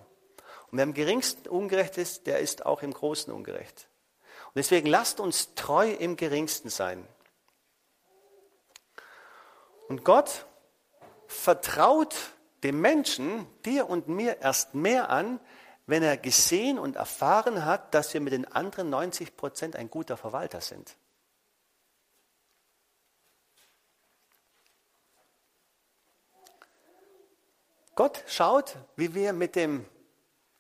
Und wer im geringsten ungerecht ist, der ist auch im Großen ungerecht. Und deswegen lasst uns treu im geringsten sein. Und Gott vertraut dem Menschen, dir und mir erst mehr an, wenn er gesehen und erfahren hat, dass wir mit den anderen 90 Prozent ein guter Verwalter sind. Gott schaut, wie wir mit dem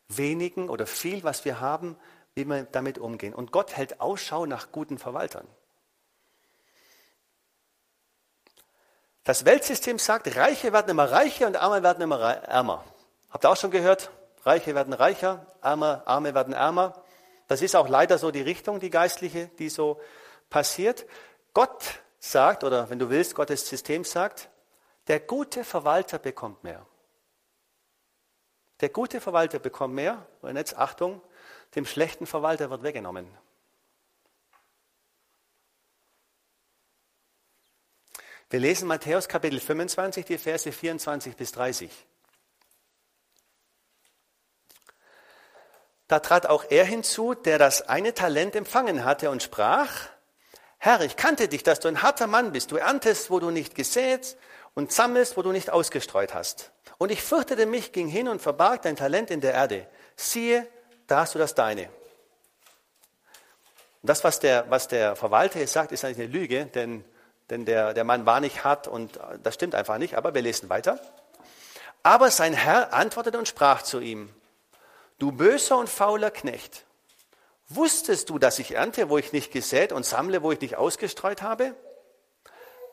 wenigen oder viel, was wir haben, wie wir damit umgehen. Und Gott hält Ausschau nach guten Verwaltern. Das Weltsystem sagt, Reiche werden immer reicher und Arme werden immer ärmer. Habt ihr auch schon gehört? Reiche werden reicher, Arme, Arme werden ärmer. Das ist auch leider so die Richtung, die geistliche, die so passiert. Gott sagt, oder wenn du willst, Gottes System sagt, der gute Verwalter bekommt mehr. Der gute Verwalter bekommt mehr, und jetzt Achtung, dem schlechten Verwalter wird weggenommen. Wir lesen Matthäus Kapitel 25, die Verse 24 bis 30. Da trat auch er hinzu, der das eine Talent empfangen hatte und sprach, Herr, ich kannte dich, dass du ein harter Mann bist. Du erntest, wo du nicht gesät und sammelst, wo du nicht ausgestreut hast. Und ich fürchtete mich, ging hin und verbarg dein Talent in der Erde. Siehe, da hast du das deine. Und das, was der, was der Verwalter jetzt sagt, ist eigentlich eine Lüge, denn, denn der, der Mann war nicht hart und das stimmt einfach nicht. Aber wir lesen weiter. Aber sein Herr antwortete und sprach zu ihm, Du böser und fauler Knecht, wusstest du, dass ich ernte, wo ich nicht gesät und sammle, wo ich nicht ausgestreut habe?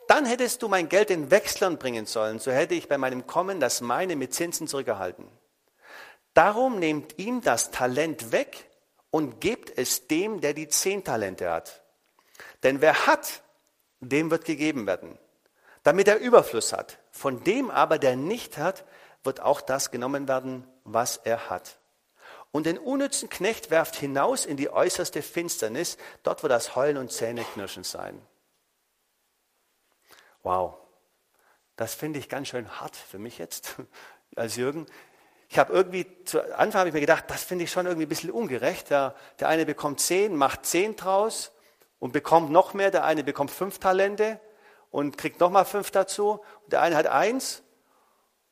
Dann hättest du mein Geld den Wechslern bringen sollen, so hätte ich bei meinem Kommen das meine mit Zinsen zurückgehalten. Darum nehmt ihm das Talent weg und gebt es dem, der die zehn Talente hat. Denn wer hat, dem wird gegeben werden, damit er Überfluss hat. Von dem aber, der nicht hat, wird auch das genommen werden, was er hat. Und den unnützen Knecht werft hinaus in die äußerste Finsternis, dort wird das Heulen und Zähneknirschen sein. Wow, das finde ich ganz schön hart für mich jetzt *laughs* als Jürgen. Ich habe irgendwie, zu Anfang habe ich mir gedacht, das finde ich schon irgendwie ein bisschen ungerecht. Der, der eine bekommt zehn, macht zehn draus und bekommt noch mehr. Der eine bekommt fünf Talente und kriegt nochmal fünf dazu. Und der eine hat eins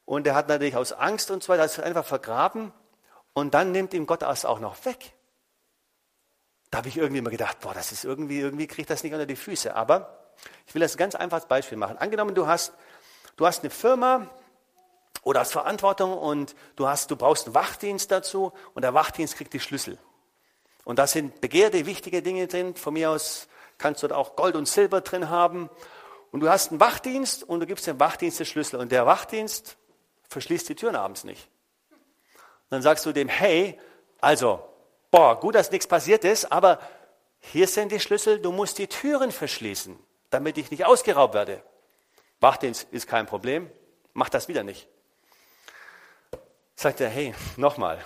und der hat natürlich aus Angst und so weiter das einfach vergraben. Und dann nimmt ihm Gott das auch noch weg. Da habe ich irgendwie immer gedacht, boah, das ist irgendwie, irgendwie kriegt das nicht unter die Füße. Aber ich will das ein ganz einfaches Beispiel machen. Angenommen, du hast, du hast eine Firma oder hast Verantwortung und du, hast, du brauchst einen Wachdienst dazu und der Wachdienst kriegt die Schlüssel. Und da sind begehrte, wichtige Dinge drin. Von mir aus kannst du da auch Gold und Silber drin haben. Und du hast einen Wachdienst und du gibst dem Wachdienst den Schlüssel. Und der Wachdienst verschließt die Türen abends nicht dann sagst du dem, hey, also, boah, gut, dass nichts passiert ist, aber hier sind die Schlüssel, du musst die Türen verschließen, damit ich nicht ausgeraubt werde. Wachdienst ist kein Problem, mach das wieder nicht. Sagt er, hey, nochmal,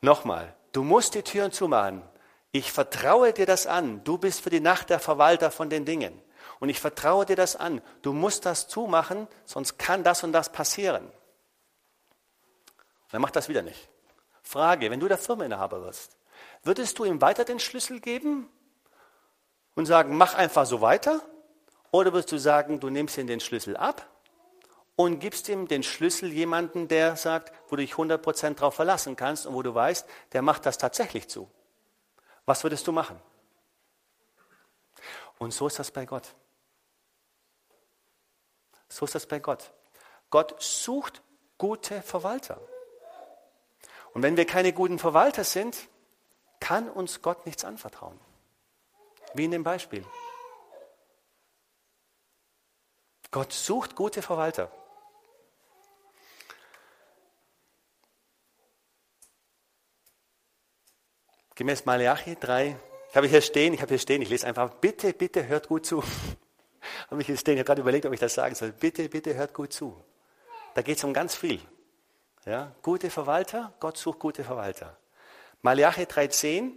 nochmal, du musst die Türen zumachen. Ich vertraue dir das an. Du bist für die Nacht der Verwalter von den Dingen. Und ich vertraue dir das an. Du musst das zumachen, sonst kann das und das passieren. Dann macht das wieder nicht. Frage, wenn du der Firmeninhaber wirst, würdest du ihm weiter den Schlüssel geben und sagen, mach einfach so weiter? Oder würdest du sagen, du nimmst ihm den Schlüssel ab und gibst ihm den Schlüssel jemanden, der sagt, wo du dich 100% darauf verlassen kannst und wo du weißt, der macht das tatsächlich zu. Was würdest du machen? Und so ist das bei Gott. So ist das bei Gott. Gott sucht gute Verwalter. Und wenn wir keine guten Verwalter sind, kann uns Gott nichts anvertrauen. Wie in dem Beispiel. Gott sucht gute Verwalter. Gemäß Malachi 3, ich habe hier stehen, ich habe hier stehen, ich lese einfach, bitte, bitte hört gut zu. *laughs* habe mich hier stehen, ich habe gerade überlegt, ob ich das sagen soll. Bitte, bitte hört gut zu. Da geht es um ganz viel. Ja, gute Verwalter, Gott sucht gute Verwalter. Malachi 3,10.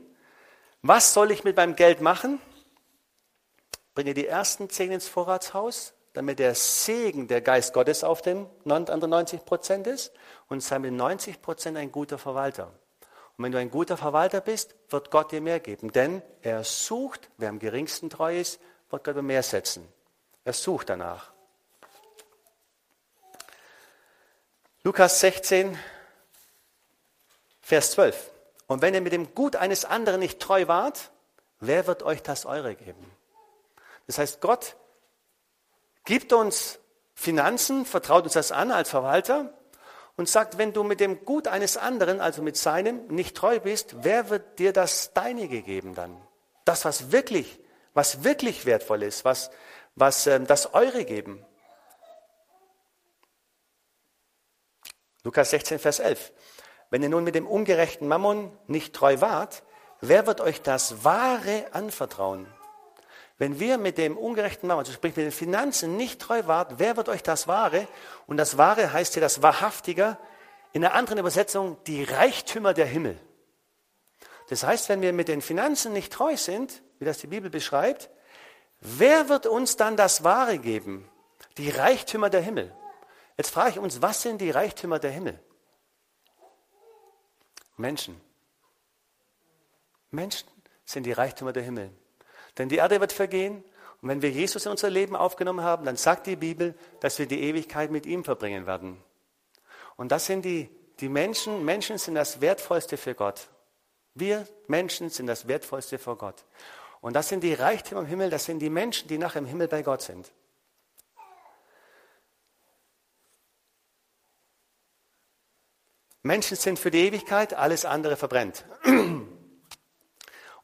Was soll ich mit meinem Geld machen? Bringe die ersten zehn ins Vorratshaus, damit der Segen der Geist Gottes auf den anderen 90 Prozent ist und sei mit 90 Prozent ein guter Verwalter. Und wenn du ein guter Verwalter bist, wird Gott dir mehr geben. Denn er sucht, wer am geringsten treu ist, wird Gott mehr setzen. Er sucht danach. Lukas 16, Vers 12. Und wenn ihr mit dem Gut eines anderen nicht treu wart, wer wird euch das eure geben? Das heißt, Gott gibt uns Finanzen, vertraut uns das an als Verwalter und sagt, wenn du mit dem Gut eines anderen, also mit seinem, nicht treu bist, wer wird dir das Deinige geben dann? Das, was wirklich, was wirklich wertvoll ist, was, was ähm, das Eure geben. Lukas 16, Vers 11. Wenn ihr nun mit dem ungerechten Mammon nicht treu wart, wer wird euch das Wahre anvertrauen? Wenn wir mit dem ungerechten Mammon, also sprich mit den Finanzen nicht treu wart, wer wird euch das Wahre? Und das Wahre heißt hier das Wahrhaftige. In einer anderen Übersetzung die Reichtümer der Himmel. Das heißt, wenn wir mit den Finanzen nicht treu sind, wie das die Bibel beschreibt, wer wird uns dann das Wahre geben? Die Reichtümer der Himmel. Jetzt frage ich uns, was sind die Reichtümer der Himmel? Menschen. Menschen sind die Reichtümer der Himmel. Denn die Erde wird vergehen und wenn wir Jesus in unser Leben aufgenommen haben, dann sagt die Bibel, dass wir die Ewigkeit mit ihm verbringen werden. Und das sind die, die Menschen. Menschen sind das Wertvollste für Gott. Wir Menschen sind das Wertvollste für Gott. Und das sind die Reichtümer im Himmel, das sind die Menschen, die nachher im Himmel bei Gott sind. Menschen sind für die Ewigkeit, alles andere verbrennt. *clears throat*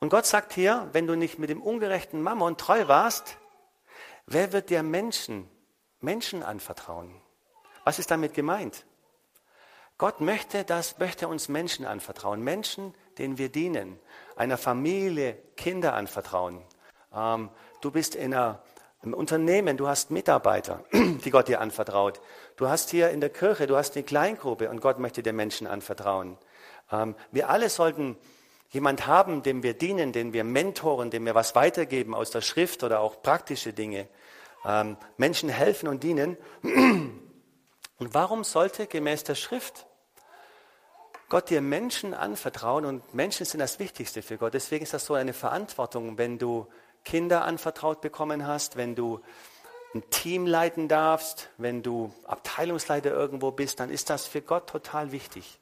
Und Gott sagt hier, wenn du nicht mit dem ungerechten Mammon treu warst, wer wird dir Menschen, Menschen anvertrauen? Was ist damit gemeint? Gott möchte das, möchte uns Menschen anvertrauen. Menschen, denen wir dienen. Einer Familie, Kinder anvertrauen. Ähm, du bist in einer im Unternehmen, du hast Mitarbeiter, *clears throat* die Gott dir anvertraut. Du hast hier in der Kirche, du hast eine Kleingruppe und Gott möchte dir Menschen anvertrauen. Ähm, wir alle sollten jemand haben, dem wir dienen, dem wir mentoren, dem wir was weitergeben aus der Schrift oder auch praktische Dinge. Ähm, Menschen helfen und dienen. *clears throat* Und warum sollte gemäß der Schrift Gott dir Menschen anvertrauen und Menschen sind das Wichtigste für Gott. Deswegen ist das so eine Verantwortung, wenn du Kinder anvertraut bekommen hast, wenn du ein Team leiten darfst, wenn du Abteilungsleiter irgendwo bist, dann ist das für Gott total wichtig.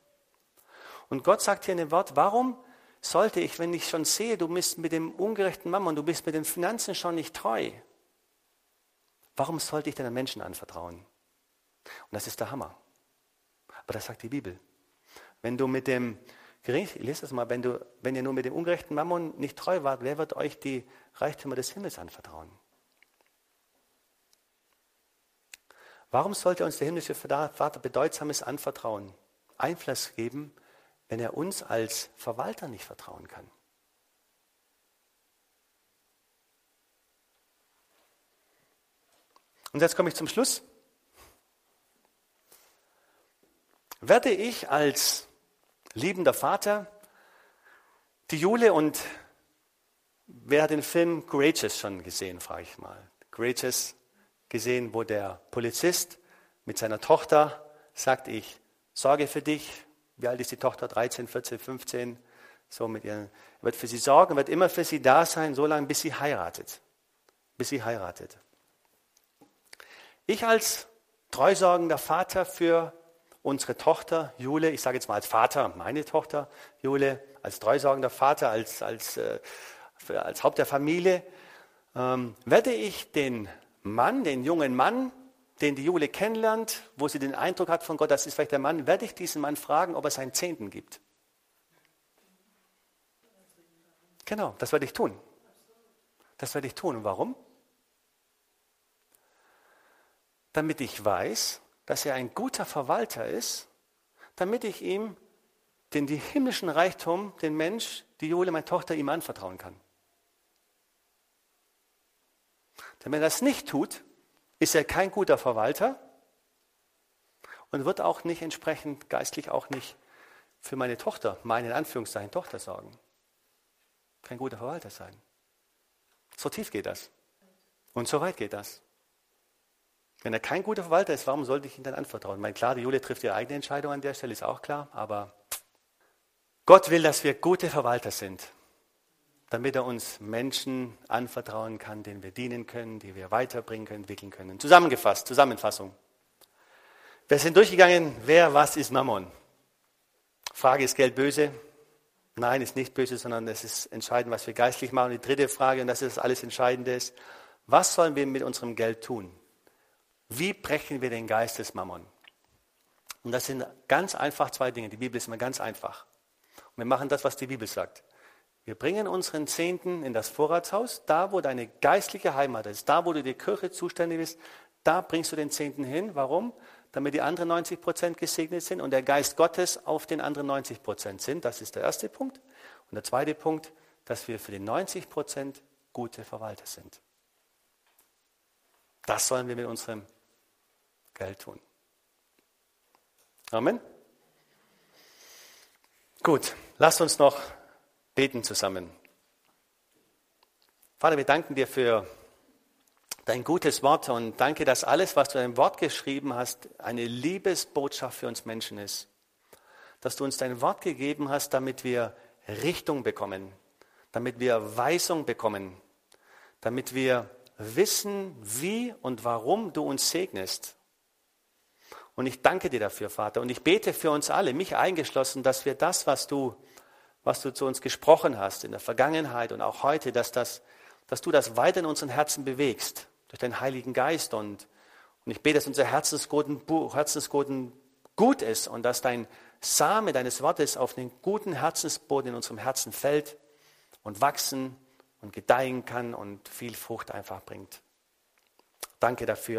Und Gott sagt hier in dem Wort, warum sollte ich, wenn ich schon sehe, du bist mit dem ungerechten Mammon, du bist mit den Finanzen schon nicht treu, warum sollte ich denn den Menschen anvertrauen? Und das ist der Hammer. Aber das sagt die Bibel. Wenn du mit dem ich lese das mal, wenn, du, wenn ihr nur mit dem ungerechten Mammon nicht treu wart, wer wird euch die Reichtümer des Himmels anvertrauen? Warum sollte uns der himmlische Vater Bedeutsames anvertrauen, Einfluss geben, wenn er uns als Verwalter nicht vertrauen kann? Und jetzt komme ich zum Schluss. Werde ich als liebender Vater. Die Jule und wer hat den Film Courageous schon gesehen, frage ich mal. Courageous gesehen, wo der Polizist mit seiner Tochter sagt, ich sorge für dich. Wie alt ist die Tochter? 13, 14, 15. So mit ihr. wird für sie sorgen, wird immer für sie da sein, so lange, bis sie heiratet. Bis sie heiratet. Ich als treusorgender Vater für unsere Tochter Jule, ich sage jetzt mal als Vater, meine Tochter Jule, als treusorgender Vater, als, als, äh, als Haupt der Familie, ähm, werde ich den Mann, den jungen Mann, den die Jule kennenlernt, wo sie den Eindruck hat von Gott, das ist vielleicht der Mann, werde ich diesen Mann fragen, ob er seinen Zehnten gibt. Genau, das werde ich tun. Das werde ich tun. Und warum? Damit ich weiß, dass er ein guter Verwalter ist, damit ich ihm den die himmlischen Reichtum, den Mensch, die Jule, meine Tochter, ihm anvertrauen kann. Denn wenn er das nicht tut, ist er kein guter Verwalter und wird auch nicht entsprechend geistlich auch nicht für meine Tochter, meine in Anführungszeichen Tochter sorgen. Kein guter Verwalter sein. So tief geht das. Und so weit geht das. Wenn er kein guter Verwalter ist, warum sollte ich ihn dann anvertrauen? Ich meine, klar, die Julia trifft ihre eigene Entscheidung an der Stelle, ist auch klar, aber Gott will, dass wir gute Verwalter sind damit er uns Menschen anvertrauen kann, denen wir dienen können, die wir weiterbringen können, entwickeln können. Zusammengefasst, Zusammenfassung. Wir sind durchgegangen, wer, was ist Mammon? Frage, ist Geld böse? Nein, ist nicht böse, sondern es ist entscheidend, was wir geistlich machen. Die dritte Frage, und das ist alles Entscheidende, ist, was sollen wir mit unserem Geld tun? Wie brechen wir den Geist des Mammon? Und das sind ganz einfach zwei Dinge. Die Bibel ist immer ganz einfach. Und wir machen das, was die Bibel sagt. Wir bringen unseren Zehnten in das Vorratshaus, da wo deine geistliche Heimat ist, da wo du die Kirche zuständig bist, da bringst du den Zehnten hin. Warum? Damit die anderen 90 Prozent gesegnet sind und der Geist Gottes auf den anderen 90 Prozent sind. Das ist der erste Punkt. Und der zweite Punkt, dass wir für die 90 Prozent gute Verwalter sind. Das sollen wir mit unserem Geld tun. Amen. Gut, lasst uns noch beten zusammen. Vater, wir danken dir für dein gutes Wort und danke, dass alles, was du in deinem Wort geschrieben hast, eine Liebesbotschaft für uns Menschen ist. Dass du uns dein Wort gegeben hast, damit wir Richtung bekommen, damit wir Weisung bekommen, damit wir wissen, wie und warum du uns segnest. Und ich danke dir dafür, Vater. Und ich bete für uns alle, mich eingeschlossen, dass wir das, was du was du zu uns gesprochen hast in der Vergangenheit und auch heute, dass, das, dass du das weiter in unseren Herzen bewegst, durch deinen Heiligen Geist. Und, und ich bete, dass unser Herzensguten, Herzensguten gut ist und dass dein Same deines Wortes auf den guten Herzensboden in unserem Herzen fällt und wachsen und gedeihen kann und viel Frucht einfach bringt. Danke dafür.